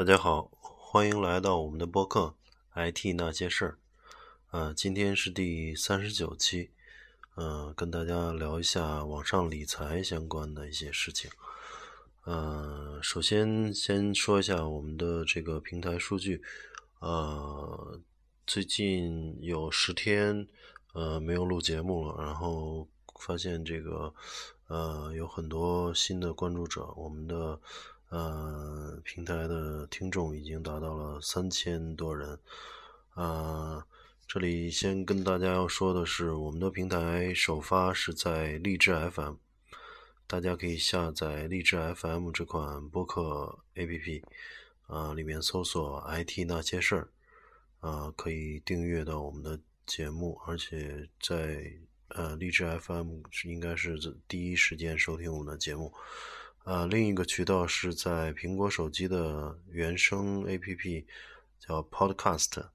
大家好，欢迎来到我们的播客《IT 那些事儿》。呃，今天是第三十九期，呃，跟大家聊一下网上理财相关的一些事情。呃，首先先说一下我们的这个平台数据。呃，最近有十天呃没有录节目了，然后发现这个呃有很多新的关注者，我们的。呃，平台的听众已经达到了三千多人。啊，这里先跟大家要说的是，我们的平台首发是在荔枝 FM，大家可以下载荔枝 FM 这款播客 APP，啊，里面搜索 “IT 那些事儿”，啊，可以订阅到我们的节目，而且在呃荔枝 FM 应该是第一时间收听我们的节目。呃，另一个渠道是在苹果手机的原生 APP，叫 Podcast，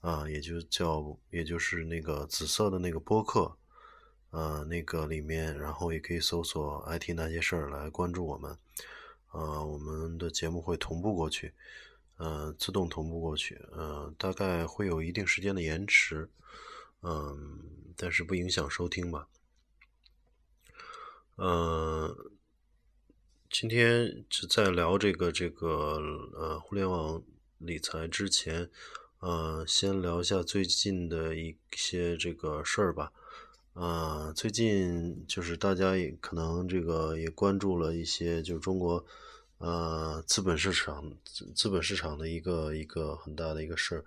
啊，也就叫，也就是那个紫色的那个播客，呃，那个里面，然后也可以搜索 IT 那些事儿来关注我们，呃，我们的节目会同步过去，呃，自动同步过去，呃，大概会有一定时间的延迟，嗯，但是不影响收听吧，嗯。今天就在聊这个这个呃互联网理财之前，呃，先聊一下最近的一些这个事儿吧。啊，最近就是大家也可能这个也关注了一些，就是中国呃资本市场资资本市场的一个一个很大的一个事儿，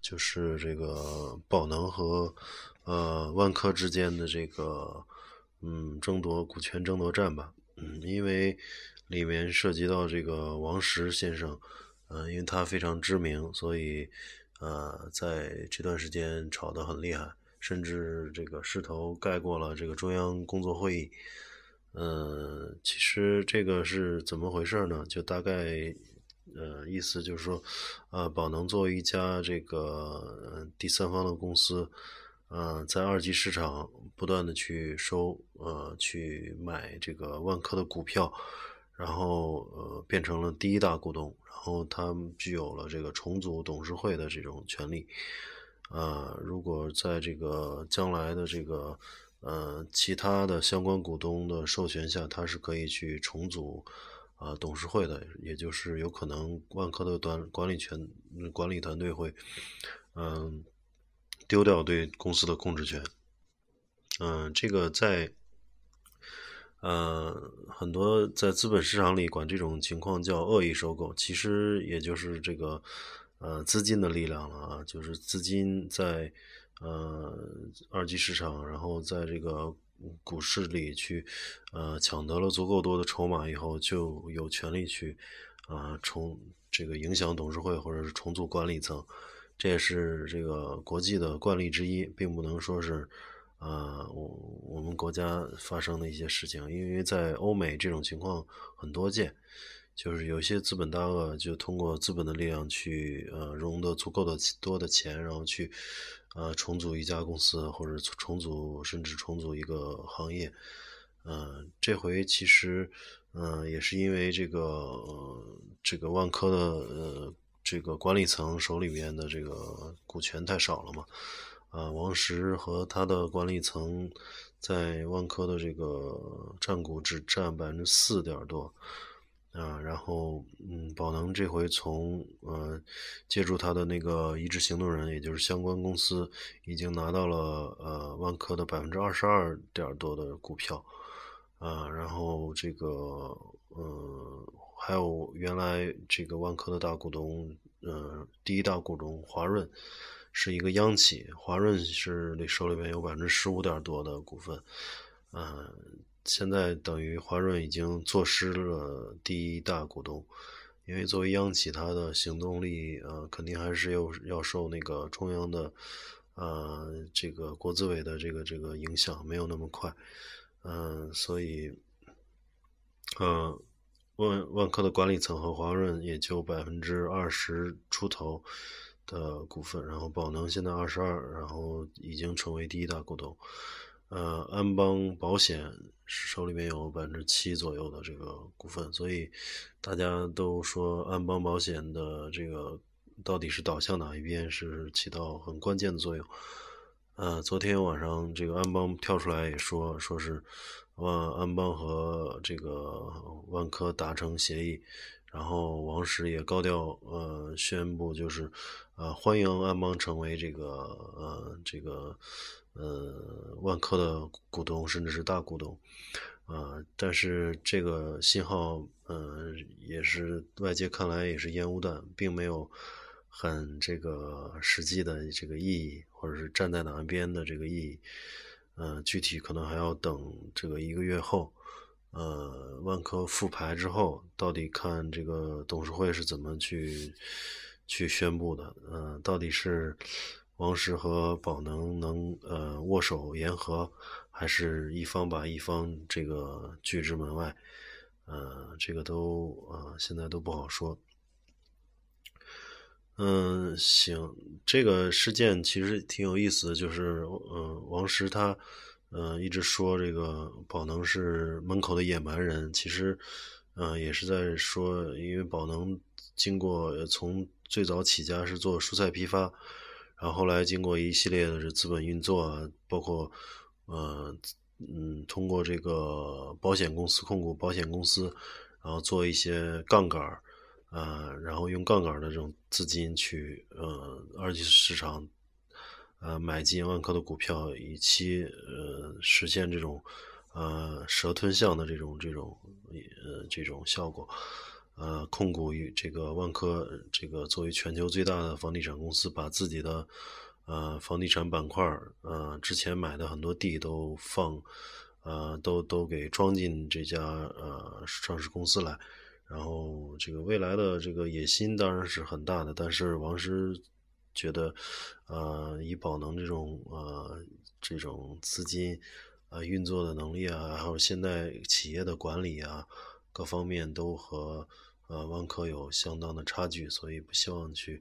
就是这个宝能和呃万科之间的这个嗯争夺股权争夺战吧。嗯，因为里面涉及到这个王石先生，嗯，因为他非常知名，所以呃，在这段时间炒得很厉害，甚至这个势头盖过了这个中央工作会议。嗯，其实这个是怎么回事呢？就大概呃，意思就是说，呃，宝能作为一家这个第三方的公司。呃，在二级市场不断的去收呃去买这个万科的股票，然后呃变成了第一大股东，然后他具有了这个重组董事会的这种权利。啊，如果在这个将来的这个呃其他的相关股东的授权下，他是可以去重组啊董事会的，也就是有可能万科的管管理权管理团队会嗯。丢掉对公司的控制权，嗯，这个在，呃，很多在资本市场里管这种情况叫恶意收购，其实也就是这个，呃，资金的力量了啊，就是资金在呃二级市场，然后在这个股市里去，呃，抢得了足够多的筹码以后，就有权利去，啊，重这个影响董事会或者是重组管理层。这也是这个国际的惯例之一，并不能说是，呃，我我们国家发生的一些事情，因为在欧美这种情况很多见，就是有些资本大鳄就通过资本的力量去，呃，融得足够的多的钱，然后去，呃，重组一家公司或者重组甚至重组一个行业，呃，这回其实，嗯，也是因为这个，呃，这个万科的，呃。这个管理层手里面的这个股权太少了嘛？啊，王石和他的管理层在万科的这个占股只占百分之四点多啊。然后，嗯，宝能这回从呃借助他的那个一致行动人，也就是相关公司，已经拿到了呃万科的百分之二十二点多的股票啊。然后这个呃。还有原来这个万科的大股东，呃，第一大股东华润是一个央企，华润是那手里面有百分之十五点多的股份，嗯，现在等于华润已经坐失了第一大股东，因为作为央企，它的行动力，呃，肯定还是要要受那个中央的，呃，这个国资委的这个这个影响，没有那么快，嗯，所以，嗯。万万科的管理层和华润也就百分之二十出头的股份，然后宝能现在二十二，然后已经成为第一大股东。呃，安邦保险手里面有百分之七左右的这个股份，所以大家都说安邦保险的这个到底是倒向哪一边，是起到很关键的作用。呃，昨天晚上这个安邦跳出来也说，说是万安邦和这个万科达成协议。然后王石也高调呃宣布，就是呃欢迎安邦成为这个呃这个呃万科的股东，甚至是大股东，呃，但是这个信号呃也是外界看来也是烟雾弹，并没有很这个实际的这个意义，或者是站在哪边的这个意义，呃具体可能还要等这个一个月后。呃，万科复牌之后，到底看这个董事会是怎么去去宣布的？呃，到底是王石和宝能能呃握手言和，还是一方把一方这个拒之门外？呃，这个都呃现在都不好说。嗯，行，这个事件其实挺有意思的，就是嗯，王石他。嗯，一直说这个宝能是门口的野蛮人，其实，嗯，也是在说，因为宝能经过从最早起家是做蔬菜批发，然后后来经过一系列的这资本运作啊，包括，呃，嗯，通过这个保险公司控股保险公司，然后做一些杠杆呃，然后用杠杆的这种资金去，呃，二级市场。呃，买进万科的股票，以期呃实现这种呃蛇吞象的这种这种呃这种效果。呃，控股于这个万科，这个作为全球最大的房地产公司，把自己的呃房地产板块呃之前买的很多地都放呃都都给装进这家呃上市公司来。然后这个未来的这个野心当然是很大的，但是王石。觉得，呃，以宝能这种呃这种资金啊运作的能力啊，还有现在企业的管理啊，各方面都和呃万科有相当的差距，所以不希望去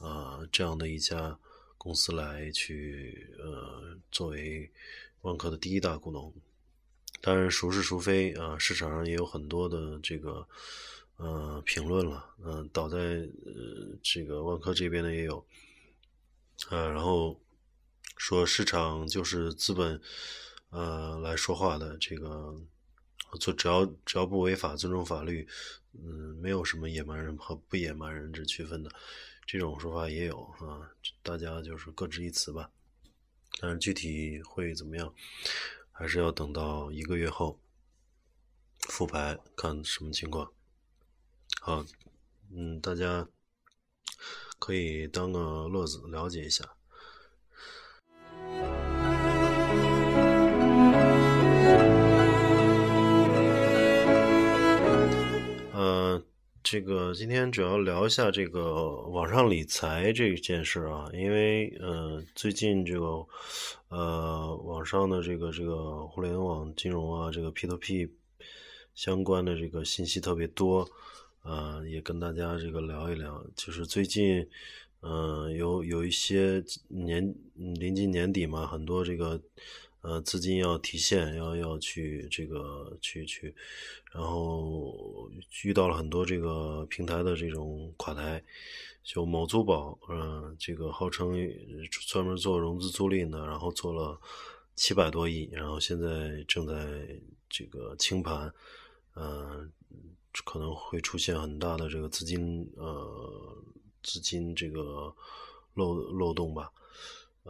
啊这样的一家公司来去呃作为万科的第一大股东。当然，孰是孰非啊？市场上也有很多的这个呃评论了，嗯，倒在呃这个万科这边的也有。呃，然后说市场就是资本，呃来说话的这个，做只要只要不违法、尊重法律，嗯，没有什么野蛮人和不野蛮人之区分的，这种说法也有啊，大家就是各执一词吧。但是具体会怎么样，还是要等到一个月后复牌看什么情况。好，嗯，大家。可以当个乐子了解一下。呃，这个今天主要聊一下这个网上理财这件事啊，因为呃最近这个呃网上的这个这个互联网金融啊，这个 P to P 相关的这个信息特别多。呃，也跟大家这个聊一聊，就是最近，嗯，有有一些年临近年底嘛，很多这个呃资金要提现，要要去这个去去，然后遇到了很多这个平台的这种垮台，就某租宝，嗯，这个号称专门做融资租赁的，然后做了七百多亿，然后现在正在这个清盘，嗯。可能会出现很大的这个资金呃资金这个漏漏洞吧，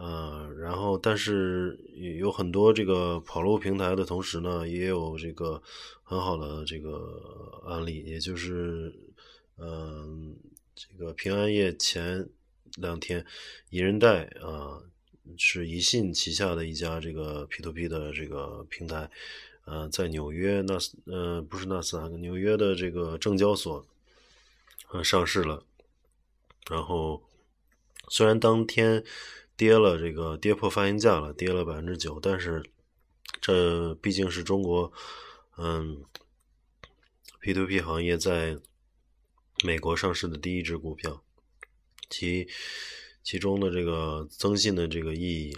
呃，然后但是有很多这个跑路平台的同时呢，也有这个很好的这个案例，也就是嗯这个平安夜前两天，宜人贷啊是宜信旗下的一家这个 P to P 的这个平台。呃，在纽约纳斯呃不是纳斯达克，纽约的这个证交所，呃上市了。然后虽然当天跌了，这个跌破发行价了，跌了百分之九，但是这毕竟是中国嗯 P to P 行业在美国上市的第一只股票，其其中的这个增信的这个意义。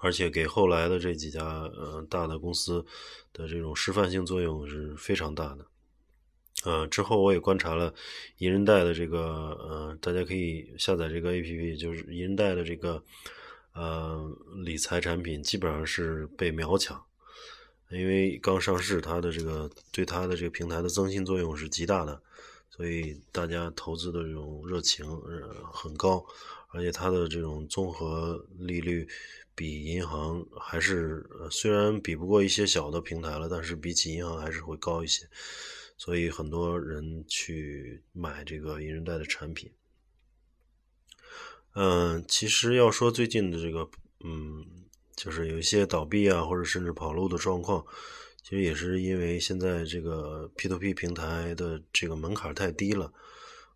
而且给后来的这几家呃大的公司的这种示范性作用是非常大的。呃，之后我也观察了银人贷的这个呃，大家可以下载这个 A P P，就是银人贷的这个呃理财产品，基本上是被秒抢，因为刚上市，它的这个对它的这个平台的增信作用是极大的，所以大家投资的这种热情呃很高，而且它的这种综合利率比银行还是虽然比不过一些小的平台了，但是比起银行还是会高一些。所以很多人去买这个银人贷的产品。嗯，其实要说最近的这个，嗯，就是有一些倒闭啊，或者甚至跑路的状况，其实也是因为现在这个 P2P 平台的这个门槛太低了，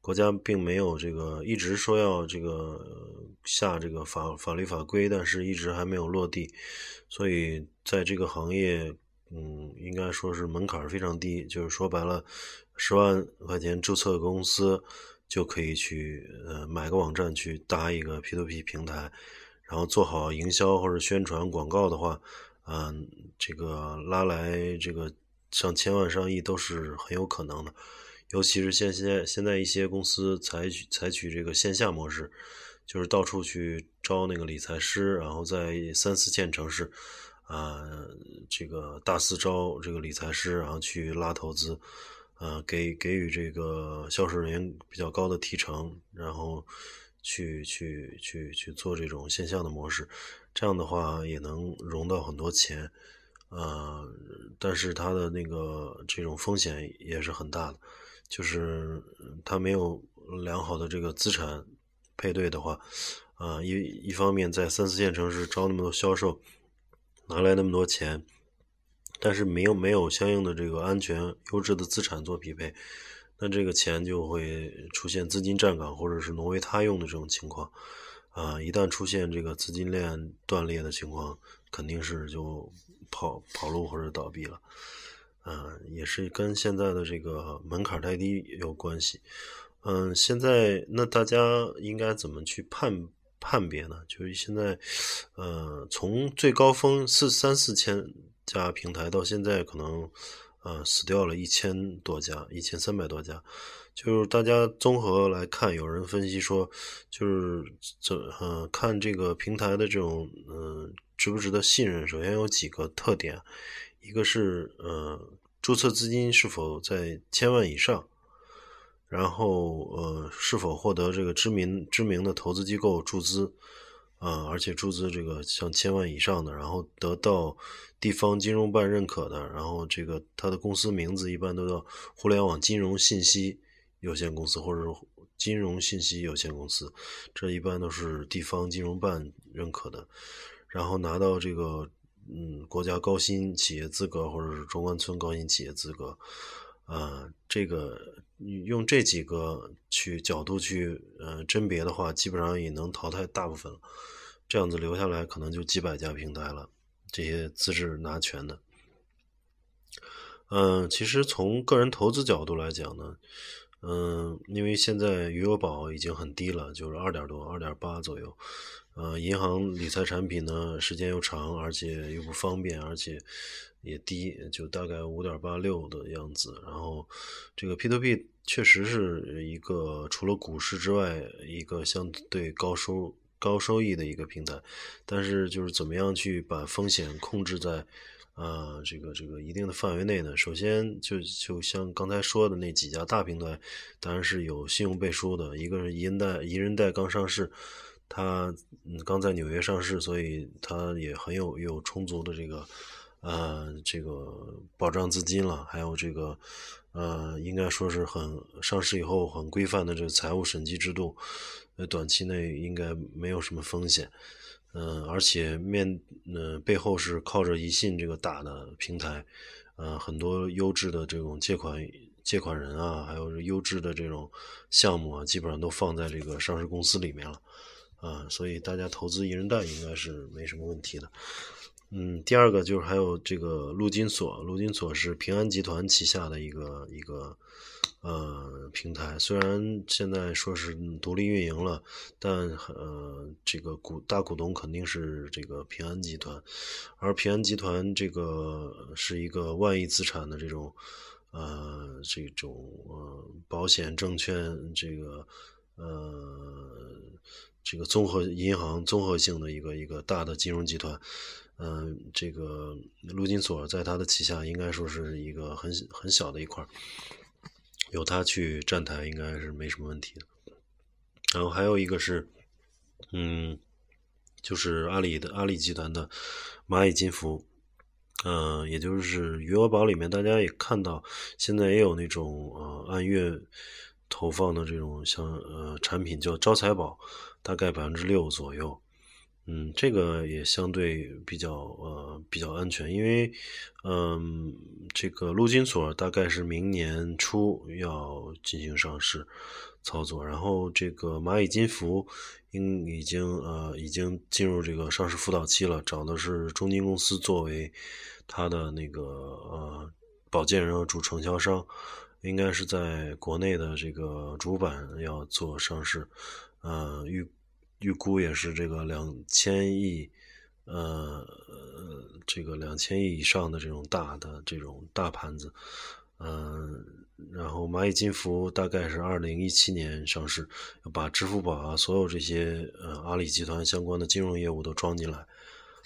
国家并没有这个一直说要这个下这个法法律法规，但是一直还没有落地，所以在这个行业。嗯，应该说是门槛非常低，就是说白了，十万块钱注册公司就可以去呃买个网站去搭一个 P2P 平台，然后做好营销或者宣传广告的话，嗯，这个拉来这个上千万上亿都是很有可能的。尤其是现现现在一些公司采取采取这个线下模式，就是到处去招那个理财师，然后在三四线城市。啊，这个大肆招这个理财师，然后去拉投资，呃，给给予这个销售人员比较高的提成，然后去去去去做这种线下的模式，这样的话也能融到很多钱，呃，但是它的那个这种风险也是很大的，就是它没有良好的这个资产配对的话，啊，一一方面在三四线城市招那么多销售。拿来那么多钱，但是没有没有相应的这个安全优质的资产做匹配，那这个钱就会出现资金站岗或者是挪为他用的这种情况，啊，一旦出现这个资金链断裂的情况，肯定是就跑跑路或者倒闭了，嗯，也是跟现在的这个门槛太低有关系，嗯，现在那大家应该怎么去判？判别呢？就是现在，呃，从最高峰四三四千家平台到现在，可能呃死掉了一千多家，一千三百多家。就是大家综合来看，有人分析说，就是这呃看这个平台的这种嗯值不值得信任。首先有几个特点，一个是呃注册资金是否在千万以上。然后，呃，是否获得这个知名知名的投资机构注资，啊，而且注资这个像千万以上的，然后得到地方金融办认可的，然后这个它的公司名字一般都叫互联网金融信息有限公司或者金融信息有限公司，这一般都是地方金融办认可的，然后拿到这个嗯国家高新企业资格或者是中关村高新企业资格。啊，这个用这几个去角度去呃甄别的话，基本上也能淘汰大部分了。这样子留下来可能就几百家平台了，这些资质拿全的。嗯，其实从个人投资角度来讲呢，嗯，因为现在余额宝已经很低了，就是二点多、二点八左右。呃，银行理财产品呢，时间又长，而且又不方便，而且。也低，就大概五点八六的样子。然后，这个 P2P 确实是一个除了股市之外一个相对高收高收益的一个平台。但是，就是怎么样去把风险控制在啊这个这个一定的范围内呢？首先，就就像刚才说的那几家大平台，当然是有信用背书的。一个是宜人贷，宜人贷刚上市，它嗯刚在纽约上市，所以它也很有有充足的这个。呃，这个保障资金了，还有这个，呃，应该说是很上市以后很规范的这个财务审计制度，呃，短期内应该没有什么风险，嗯，而且面，呃，背后是靠着宜信这个大的平台，呃，很多优质的这种借款借款人啊，还有优质的这种项目啊，基本上都放在这个上市公司里面了，啊，所以大家投资一人贷应该是没什么问题的。嗯，第二个就是还有这个陆金所，陆金所是平安集团旗下的一个一个呃平台，虽然现在说是独立运营了，但呃这个股大股东肯定是这个平安集团，而平安集团这个是一个万亿资产的这种呃这种呃保险证券这个呃这个综合银行综合性的一个一个大的金融集团。嗯，这个陆金所在他的旗下应该说是一个很很小的一块由他去站台应该是没什么问题的。然后还有一个是，嗯，就是阿里的阿里集团的蚂蚁金服，嗯，也就是余额宝里面大家也看到，现在也有那种呃按月投放的这种像呃产品叫招财宝，大概百分之六左右。嗯，这个也相对比较呃比较安全，因为嗯，这个陆金所大概是明年初要进行上市操作，然后这个蚂蚁金服应已经呃已经进入这个上市辅导期了，找的是中金公司作为它的那个呃保荐人和主承销商，应该是在国内的这个主板要做上市，呃预。预估也是这个两千亿，呃，这个两千亿以上的这种大的这种大盘子，嗯，然后蚂蚁金服大概是二零一七年上市，要把支付宝啊所有这些呃阿里集团相关的金融业务都装进来，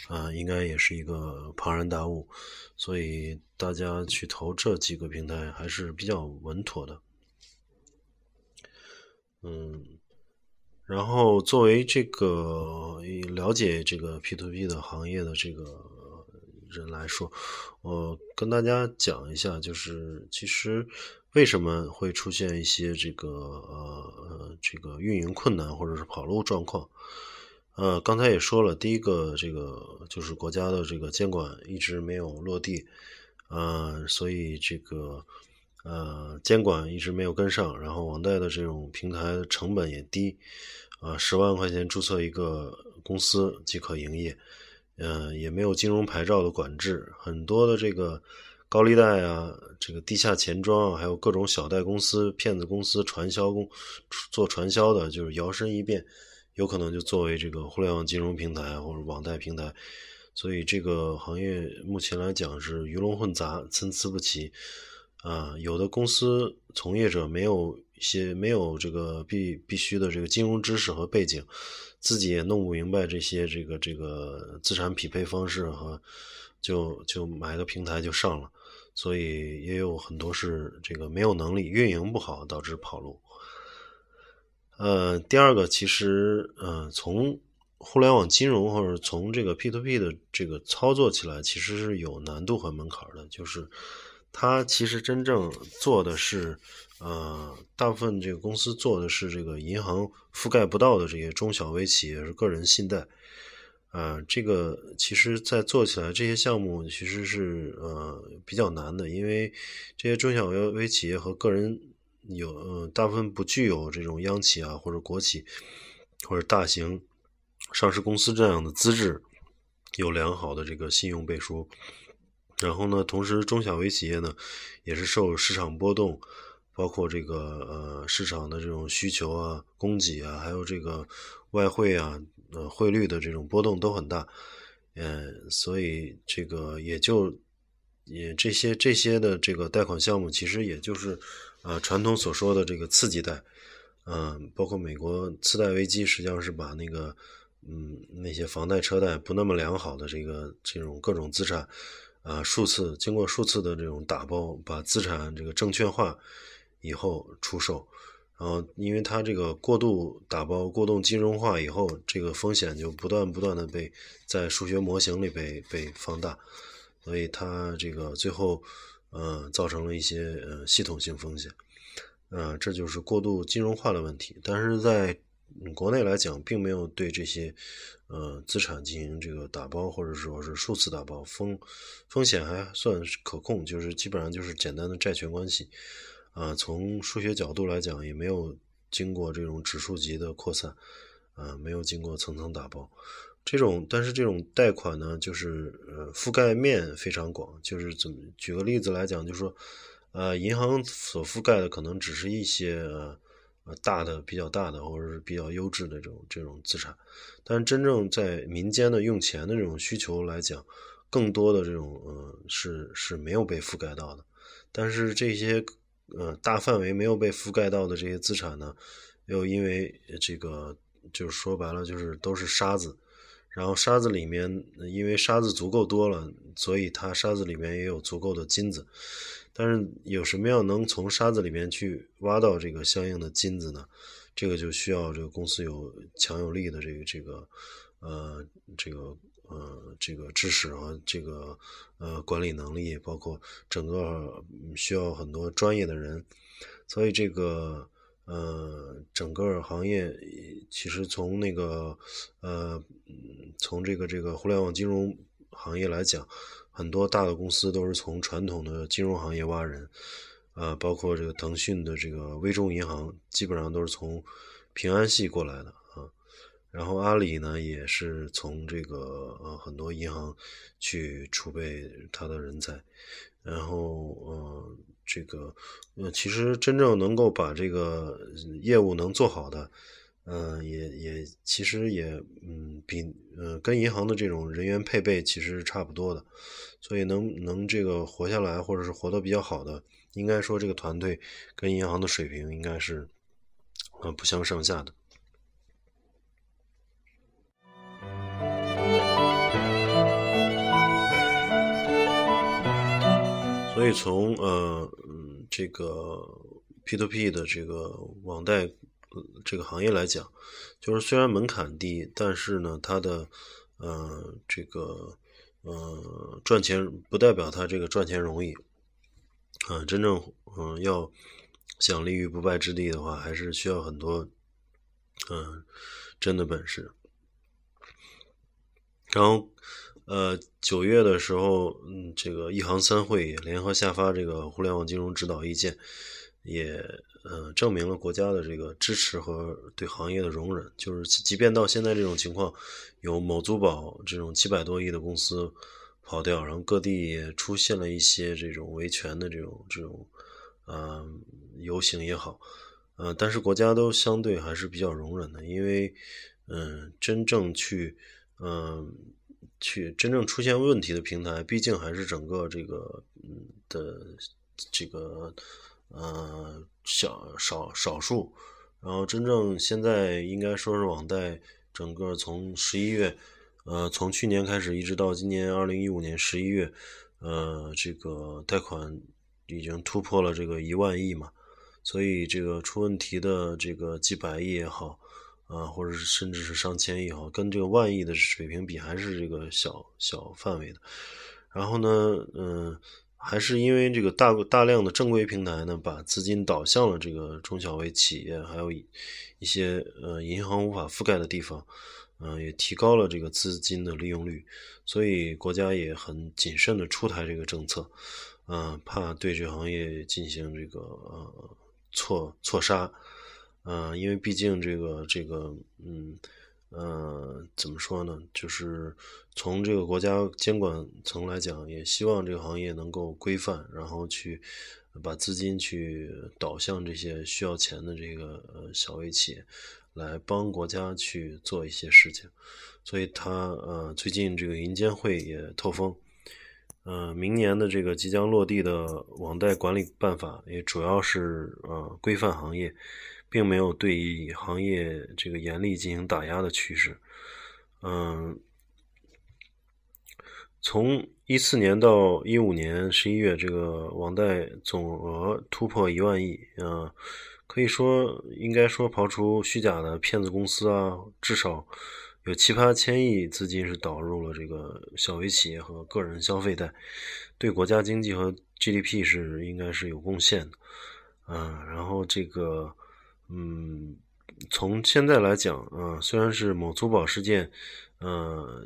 啊，应该也是一个庞然大物，所以大家去投这几个平台还是比较稳妥的，嗯。然后，作为这个了解这个 P to P 的行业的这个人来说，我跟大家讲一下，就是其实为什么会出现一些这个呃这个运营困难或者是跑路状况。呃，刚才也说了，第一个这个就是国家的这个监管一直没有落地，呃，所以这个呃监管一直没有跟上，然后网贷的这种平台的成本也低。啊，十万块钱注册一个公司即可营业，嗯，也没有金融牌照的管制，很多的这个高利贷啊，这个地下钱庄啊，还有各种小贷公司、骗子公司、传销公做传销的，就是摇身一变，有可能就作为这个互联网金融平台或者网贷平台，所以这个行业目前来讲是鱼龙混杂、参差不齐，啊，有的公司从业者没有。些没有这个必必须的这个金融知识和背景，自己也弄不明白这些这个这个资产匹配方式和，就就买个平台就上了，所以也有很多是这个没有能力运营不好导致跑路。呃，第二个其实呃从互联网金融或者从这个 P to P 的这个操作起来，其实是有难度和门槛的，就是它其实真正做的是。呃，大部分这个公司做的是这个银行覆盖不到的这些中小微企业是个人信贷，呃，这个其实，在做起来这些项目其实是呃比较难的，因为这些中小微微企业和个人有呃大部分不具有这种央企啊或者国企或者大型上市公司这样的资质，有良好的这个信用背书，然后呢，同时中小微企业呢也是受市场波动。包括这个呃市场的这种需求啊、供给啊，还有这个外汇啊、呃汇率的这种波动都很大，嗯，所以这个也就也这些这些的这个贷款项目，其实也就是呃传统所说的这个次级贷，嗯，包括美国次贷危机，实际上是把那个嗯那些房贷、车贷不那么良好的这个这种各种资产啊数次经过数次的这种打包，把资产这个证券化。以后出售，然后因为它这个过度打包、过度金融化以后，这个风险就不断不断的被在数学模型里被被放大，所以它这个最后呃造成了一些呃系统性风险，呃这就是过度金融化的问题。但是在国内来讲，并没有对这些呃资产进行这个打包，或者说是数次打包，风风险还算可控，就是基本上就是简单的债权关系。啊，从数学角度来讲，也没有经过这种指数级的扩散，啊，没有经过层层打包，这种，但是这种贷款呢，就是呃覆盖面非常广，就是怎么举个例子来讲，就是说，呃，银行所覆盖的可能只是一些呃大的、比较大的或者是比较优质的这种这种资产，但是真正在民间的用钱的这种需求来讲，更多的这种呃是是没有被覆盖到的，但是这些呃大范围没有被覆盖到的这些资产呢，又因为这个就是说白了就是都是沙子。然后沙子里面，因为沙子足够多了，所以它沙子里面也有足够的金子。但是有什么样能从沙子里面去挖到这个相应的金子呢？这个就需要这个公司有强有力的这个这个呃这个呃这个知识和这个呃管理能力，包括整个需要很多专业的人。所以这个。呃，整个行业其实从那个呃，从这个这个互联网金融行业来讲，很多大的公司都是从传统的金融行业挖人，呃，包括这个腾讯的这个微众银行，基本上都是从平安系过来的。然后阿里呢，也是从这个呃很多银行去储备他的人才，然后呃。这个，呃，其实真正能够把这个业务能做好的，呃，也也其实也，嗯，比，呃，跟银行的这种人员配备其实是差不多的，所以能能这个活下来或者是活得比较好的，应该说这个团队跟银行的水平应该是，呃，不相上下的。所以从呃嗯这个 P to P 的这个网贷这个行业来讲，就是虽然门槛低，但是呢，它的呃这个呃赚钱不代表它这个赚钱容易啊。真正嗯要想立于不败之地的话，还是需要很多嗯真的本事。然后。呃，九月的时候，嗯，这个一行三会联合下发这个互联网金融指导意见，也呃证明了国家的这个支持和对行业的容忍。就是即便到现在这种情况，有某租宝这种几百多亿的公司跑掉，然后各地也出现了一些这种维权的这种这种呃游行也好，呃，但是国家都相对还是比较容忍的，因为嗯，真正去嗯。去真正出现问题的平台，毕竟还是整个这个嗯的这个呃小少少数。然后真正现在应该说是网贷，整个从十一月，呃，从去年开始一直到今年二零一五年十一月，呃，这个贷款已经突破了这个一万亿嘛。所以这个出问题的这个几百亿也好。啊，或者是甚至是上千亿哈，跟这个万亿的水平比，还是这个小小范围的。然后呢，嗯，还是因为这个大大量的正规平台呢，把资金导向了这个中小微企业，还有一些呃银行无法覆盖的地方，嗯，也提高了这个资金的利用率。所以国家也很谨慎的出台这个政策，嗯，怕对这行业进行这个呃错错杀。嗯，因为毕竟这个这个，嗯，呃，怎么说呢？就是从这个国家监管层来讲，也希望这个行业能够规范，然后去把资金去导向这些需要钱的这个小微企业，来帮国家去做一些事情。所以，他呃，最近这个银监会也透风，呃，明年的这个即将落地的网贷管理办法，也主要是呃规范行业。并没有对行业这个严厉进行打压的趋势。嗯，从一四年到一五年十一月，这个网贷总额突破一万亿。嗯，可以说，应该说，刨除虚假的骗子公司啊，至少有七八千亿资金是导入了这个小微企业和个人消费贷，对国家经济和 GDP 是应该是有贡献的。嗯，然后这个。嗯，从现在来讲，啊，虽然是某珠宝事件，呃，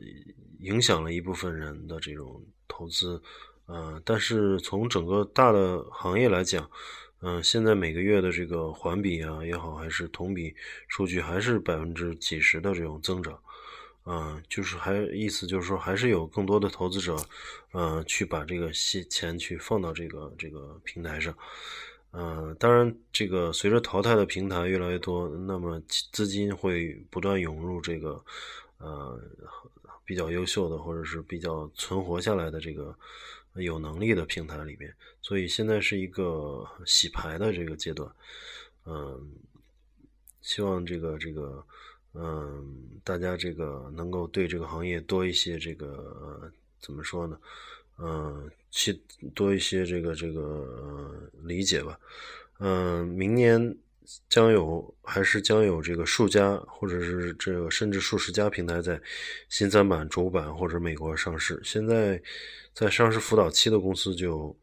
影响了一部分人的这种投资，呃，但是从整个大的行业来讲，嗯，现在每个月的这个环比啊也好，还是同比数据，还是百分之几十的这种增长，啊，就是还意思就是说，还是有更多的投资者，呃，去把这个些钱去放到这个这个平台上，呃，当然，这个随着淘汰的平台越来越多，那么资金会不断涌入这个呃比较优秀的或者是比较存活下来的这个有能力的平台里面，所以现在是一个洗牌的这个阶段，嗯，希望这个这个。嗯，大家这个能够对这个行业多一些这个呃怎么说呢？嗯，去多一些这个这个呃理解吧。嗯，明年将有还是将有这个数家或者是这个甚至数十家平台在新三板、主板或者美国上市。现在在上市辅导期的公司就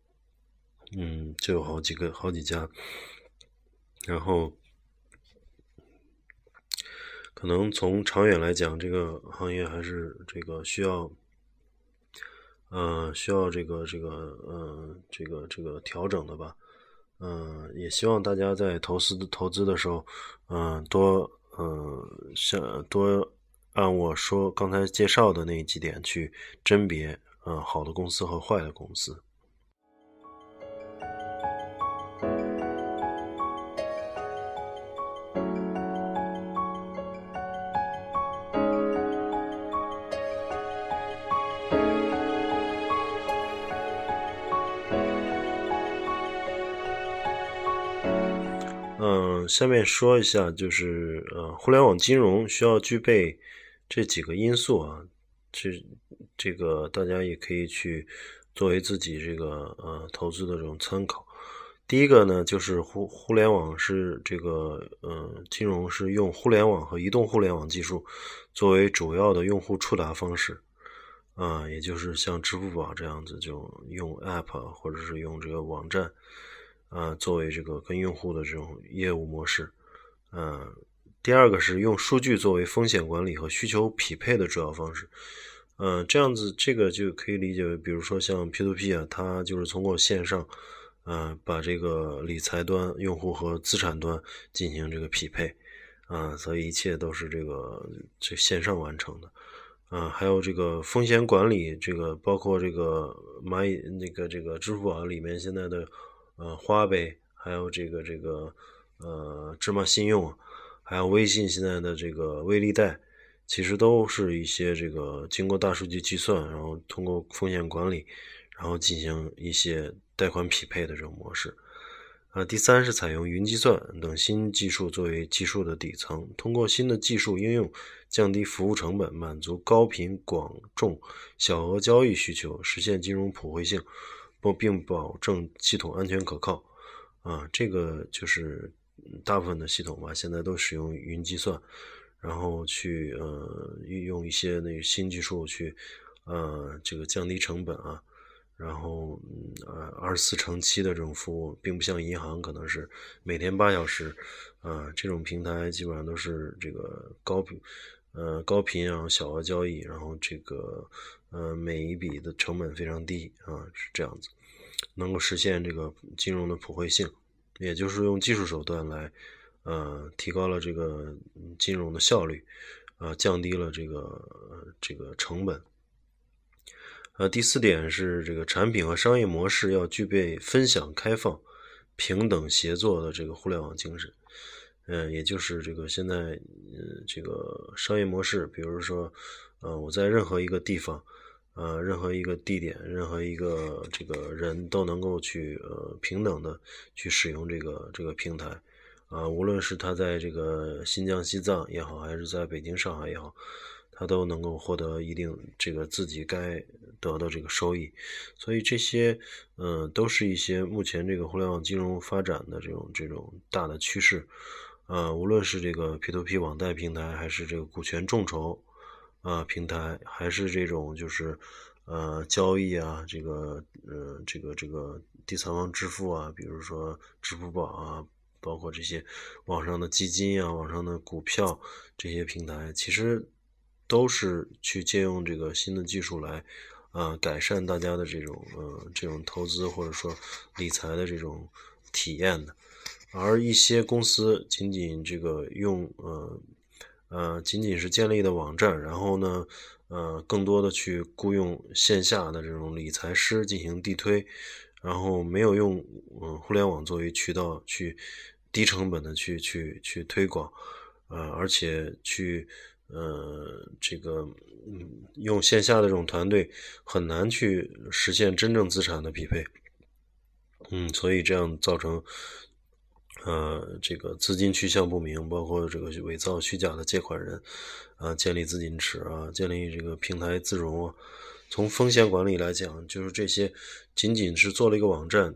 嗯就有好几个好几家，然后。可能从长远来讲，这个行业还是这个需要，呃，需要这个这个呃这个这个调整的吧。嗯，也希望大家在投资投资的时候，嗯，多嗯像多按我说刚才介绍的那几点去甄别，嗯，好的公司和坏的公司。下面说一下，就是呃，互联网金融需要具备这几个因素啊，这这个大家也可以去作为自己这个呃投资的这种参考。第一个呢，就是互互联网是这个呃金融是用互联网和移动互联网技术作为主要的用户触达方式啊，也就是像支付宝这样子，就用 App 或者是用这个网站。啊，作为这个跟用户的这种业务模式，嗯，第二个是用数据作为风险管理和需求匹配的主要方式，嗯，这样子这个就可以理解为，比如说像 P2P 啊，它就是通过线上，嗯，把这个理财端用户和资产端进行这个匹配，啊，所以一切都是这个这线上完成的，啊，还有这个风险管理，这个包括这个蚂蚁那个这个支付宝里面现在的。呃，花呗，还有这个这个，呃，芝麻信用，还有微信现在的这个微粒贷，其实都是一些这个经过大数据计算，然后通过风险管理，然后进行一些贷款匹配的这种模式。啊，第三是采用云计算等新技术作为技术的底层，通过新的技术应用，降低服务成本，满足高频广众小额交易需求，实现金融普惠性。不，并保证系统安全可靠，啊，这个就是大部分的系统吧，现在都使用云计算，然后去呃运用一些那个新技术去呃这个降低成本啊，然后呃二十四乘七的这种服务，并不像银行可能是每天八小时，啊，这种平台基本上都是这个高频呃高频然后小额交易，然后这个。呃，每一笔的成本非常低啊，是这样子，能够实现这个金融的普惠性，也就是用技术手段来，呃，提高了这个金融的效率，啊，降低了这个这个成本。呃，第四点是这个产品和商业模式要具备分享、开放、平等、协作的这个互联网精神。嗯，也就是这个现在，呃，这个商业模式，比如说，呃，我在任何一个地方。呃，任何一个地点，任何一个这个人都能够去呃平等的去使用这个这个平台，啊，无论是他在这个新疆、西藏也好，还是在北京、上海也好，他都能够获得一定这个自己该得的这个收益。所以这些嗯，都是一些目前这个互联网金融发展的这种这种大的趋势。呃，无论是这个 P2P 网贷平台，还是这个股权众筹。啊，平台还是这种就是，呃，交易啊，这个，呃，这个这个第三方支付啊，比如说支付宝啊，包括这些网上的基金啊，网上的股票这些平台，其实都是去借用这个新的技术来，啊，改善大家的这种，呃，这种投资或者说理财的这种体验的，而一些公司仅仅这个用，呃。呃，仅仅是建立的网站，然后呢，呃，更多的去雇佣线下的这种理财师进行地推，然后没有用互联网作为渠道去低成本的去去去推广，呃，而且去呃这个嗯用线下的这种团队很难去实现真正资产的匹配，嗯，所以这样造成。呃，这个资金去向不明，包括这个伪造虚假的借款人，啊，建立资金池啊，建立这个平台自融。从风险管理来讲，就是这些仅仅是做了一个网站，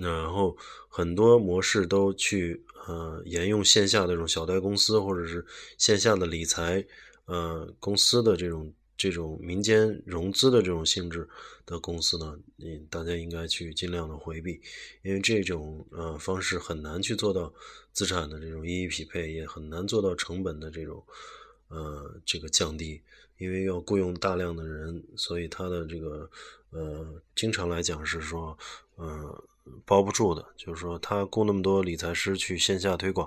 然后很多模式都去呃沿用线下的这种小贷公司或者是线下的理财呃公司的这种。这种民间融资的这种性质的公司呢，嗯，大家应该去尽量的回避，因为这种呃方式很难去做到资产的这种一一匹配，也很难做到成本的这种呃这个降低，因为要雇佣大量的人，所以它的这个呃经常来讲是说呃包不住的，就是说他雇那么多理财师去线下推广。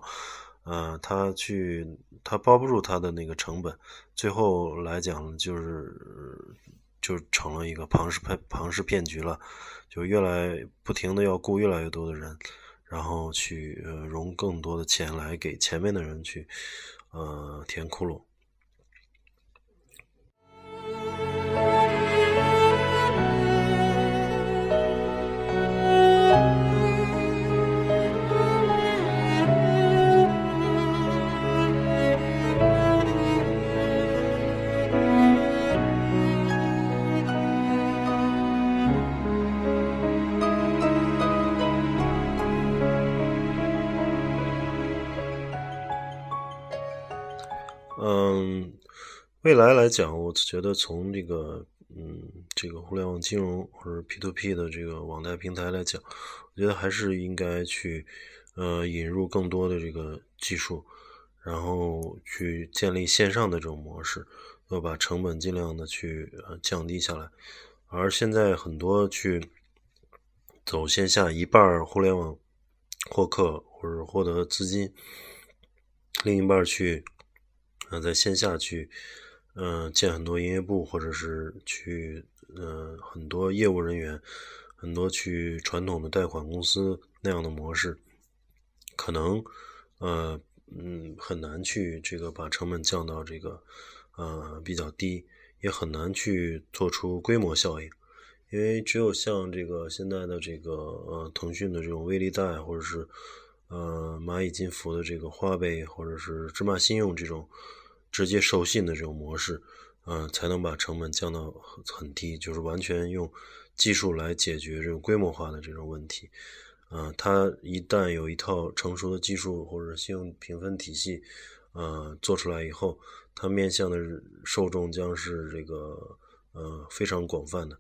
呃，他去，他包不住他的那个成本，最后来讲就是就成了一个庞氏骗庞氏骗局了，就越来不停的要雇越来越多的人，然后去呃融更多的钱来给前面的人去呃填窟窿。未来来讲，我觉得从这个嗯，这个互联网金融或者 P to P 的这个网贷平台来讲，我觉得还是应该去呃引入更多的这个技术，然后去建立线上的这种模式，要把成本尽量的去呃降低下来。而现在很多去走线下，一半互联网获客或者获得资金，另一半去。那在线下去，嗯，建很多营业部，或者是去，嗯，很多业务人员，很多去传统的贷款公司那样的模式，可能，呃，嗯，很难去这个把成本降到这个，呃，比较低，也很难去做出规模效应，因为只有像这个现在的这个，呃，腾讯的这种微粒贷，或者是，呃，蚂蚁金服的这个花呗，或者是芝麻信用这种。直接授信的这种模式，嗯，才能把成本降到很低，就是完全用技术来解决这种规模化的这种问题。嗯，它一旦有一套成熟的技术或者信用评分体系，呃，做出来以后，它面向的受众将是这个呃非常广泛的。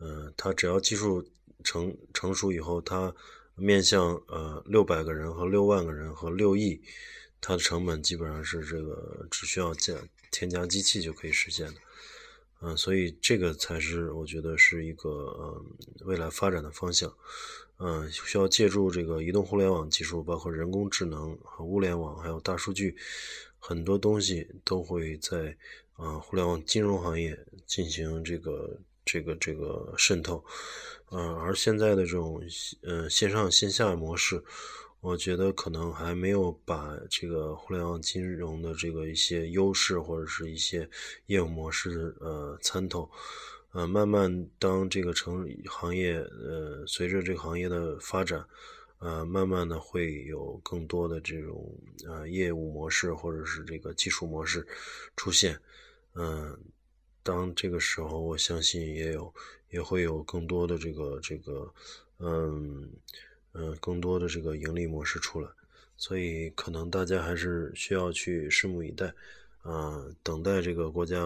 嗯，它只要技术成成熟以后，它面向呃六百个人和六万个人和六亿。它的成本基本上是这个只需要加添加机器就可以实现的，嗯，所以这个才是我觉得是一个呃未来发展的方向，嗯，需要借助这个移动互联网技术，包括人工智能和物联网，还有大数据，很多东西都会在啊互联网金融行业进行这个这个这个渗透，嗯，而现在的这种呃线上线下模式。我觉得可能还没有把这个互联网金融的这个一些优势或者是一些业务模式呃参透，呃，慢慢当这个成行业呃随着这个行业的发展，呃，慢慢的会有更多的这种呃业务模式或者是这个技术模式出现，嗯，当这个时候，我相信也有也会有更多的这个这个嗯。嗯，更多的这个盈利模式出来，所以可能大家还是需要去拭目以待，啊，等待这个国家，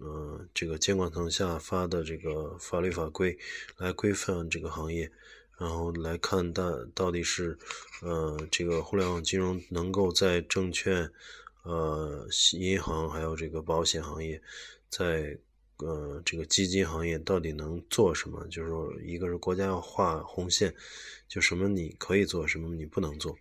嗯，这个监管层下发的这个法律法规来规范这个行业，然后来看到到底是，呃，这个互联网金融能够在证券、呃，银行还有这个保险行业，在。呃，这个基金行业到底能做什么？就是说，一个是国家要画红线，就什么你可以做，什么你不能做，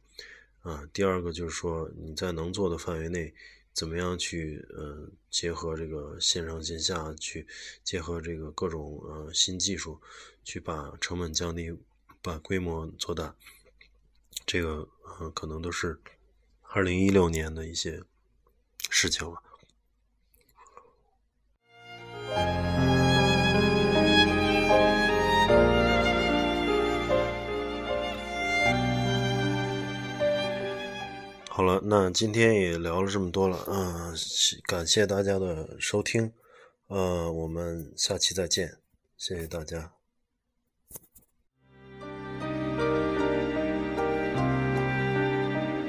啊。第二个就是说，你在能做的范围内，怎么样去呃结合这个线上线下去结合这个各种呃新技术，去把成本降低，把规模做大，这个呃可能都是二零一六年的一些事情了。好了，那今天也聊了这么多了，嗯，感谢大家的收听，呃，我们下期再见，谢谢大家。